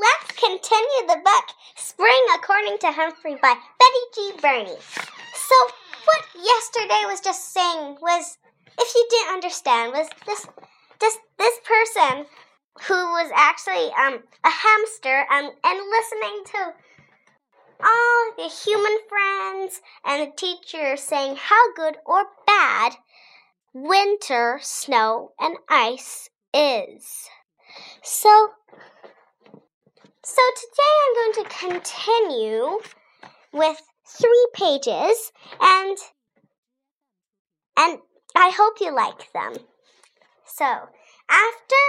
let's continue the book Spring According to Humphrey by Betty G. Birney. So, what yesterday was just saying was, if you didn't understand, was this this this person who was actually um a hamster um and listening to all the human friends and the teacher saying how good or bad winter snow and ice is. So so today I'm going to continue with three pages and and I hope you like them. So, after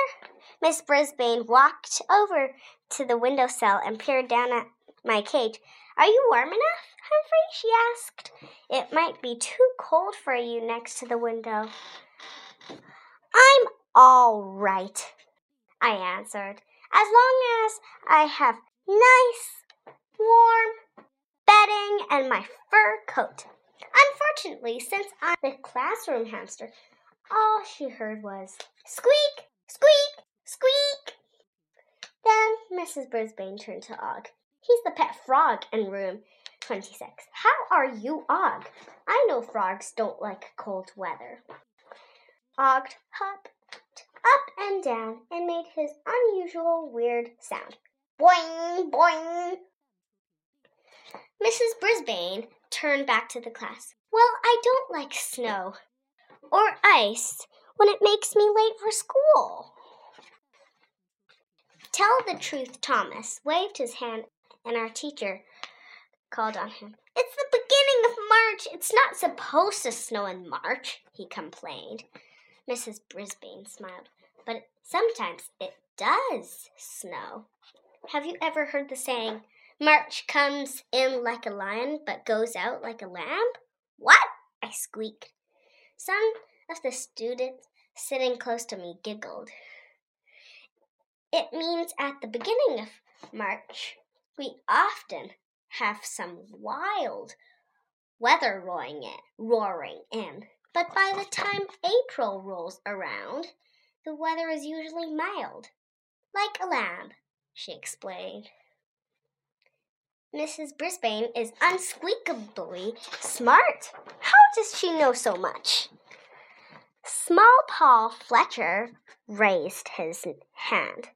Miss Brisbane walked over to the windowsill and peered down at my cage, Are you warm enough, Humphrey? she asked. It might be too cold for you next to the window. I'm all right, I answered, as long as I have nice, warm bedding and my fur coat. Unfortunately, since I'm the classroom hamster, all she heard was squeak, squeak, squeak. Then Mrs. Brisbane turned to Og. He's the pet frog in room 26. How are you, Og? I know frogs don't like cold weather. Og hopped up and down and made his unusual weird sound. Boing, boing. Mrs. Brisbane turned back to the class. Well, I don't like snow or ice when it makes me late for school. Tell the truth, Thomas waved his hand, and our teacher called on him. It's the beginning of March. It's not supposed to snow in March, he complained. Mrs. Brisbane smiled. But sometimes it does snow. Have you ever heard the saying, March comes in like a lion but goes out like a lamb? What? I squeaked. Some of the students sitting close to me giggled. It means at the beginning of March, we often have some wild weather roaring in, roaring in. But by the time April rolls around, the weather is usually mild, like a lamb, she explained. Mrs. Brisbane is unspeakably smart. How does she know so much? Small Paul Fletcher raised his hand.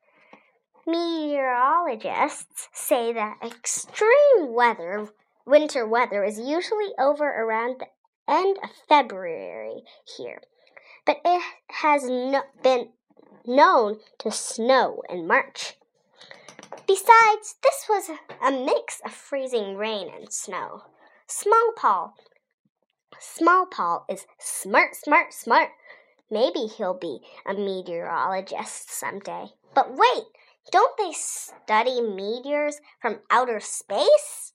Meteorologists say that extreme weather, winter weather, is usually over around the end of February here, but it has no, been known to snow in March. Besides, this was a mix of freezing rain and snow. Small Paul. Small Paul is smart, smart, smart. Maybe he'll be a meteorologist someday. But wait, don't they study meteors from outer space?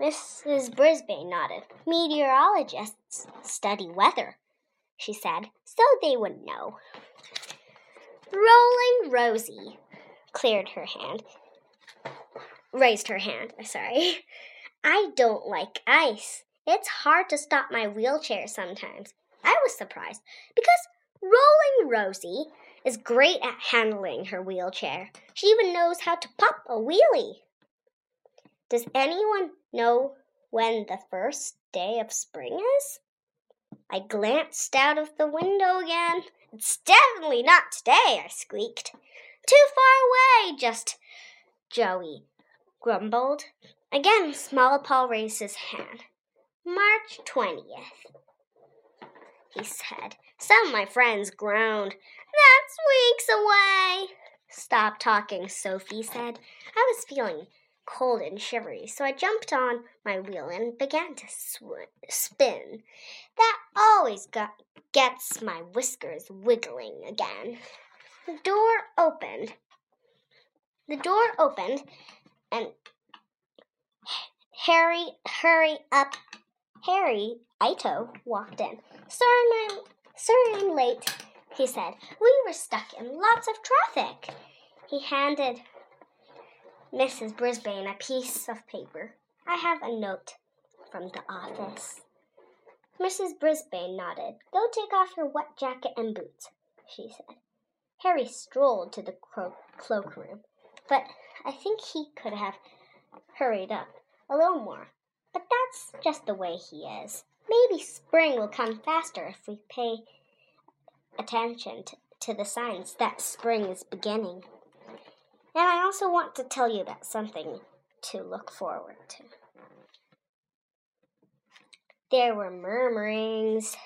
Mrs. Brisbane nodded. Meteorologists study weather, she said, so they would know. Rolling Rosie cleared her hand, raised her hand. Sorry. I don't like ice. It's hard to stop my wheelchair sometimes. I was surprised because Rolling Rosie is great at handling her wheelchair. She even knows how to pop a wheelie. Does anyone know when the first day of spring is? I glanced out of the window again. It's definitely not today, I squeaked. Too far away, just Joey grumbled. Again, Small Paul raised his hand. March 20th, he said. Some of my friends groaned. That's weeks away. Stop talking, Sophie said. I was feeling cold and shivery, so I jumped on my wheel and began to sw- spin. That always got, gets my whiskers wiggling again. The door opened. The door opened, and Harry, hurry up. Harry Ito walked in. Sorry, I'm, sorry I'm late, he said. We were stuck in lots of traffic. He handed Mrs. Brisbane a piece of paper. I have a note from the office. Mrs. Brisbane nodded. Go take off your wet jacket and boots, she said. Harry strolled to the clo- cloakroom. but I think he could have hurried up a little more. But that's just the way he is. Maybe spring will come faster if we pay attention to, to the signs that spring is beginning. And I also want to tell you about something to look forward to. There were murmurings.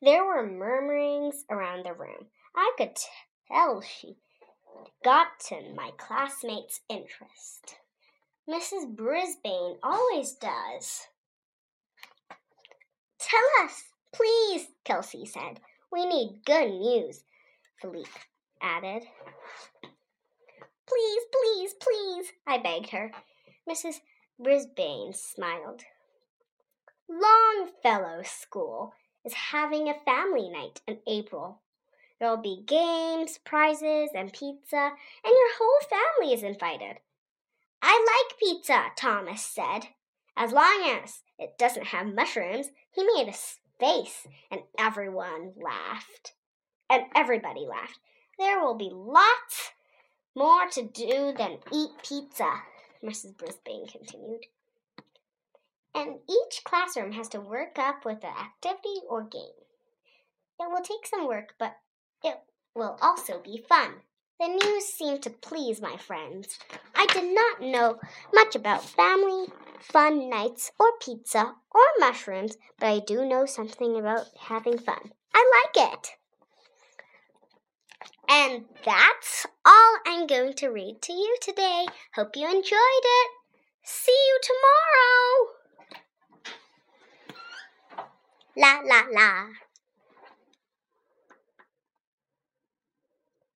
There were murmurings around the room. I could tell she gotten my classmates' interest. Mrs. Brisbane always does. Tell us, please, Kelsey said. We need good news, Philippe added. Please, please, please, I begged her. Mrs. Brisbane smiled. Longfellow School is having a family night in April. There'll be games, prizes, and pizza, and your whole family is invited. I like pizza, Thomas said. As long as it doesn't have mushrooms, he made a face, and everyone laughed. And everybody laughed. There will be lots more to do than eat pizza, Mrs. Brisbane continued. And each classroom has to work up with an activity or game. It will take some work, but it will also be fun. The news seemed to please my friends. I did not know much about family, fun nights, or pizza, or mushrooms, but I do know something about having fun. I like it. And that's all I'm going to read to you today. Hope you enjoyed it. See you tomorrow. La la la.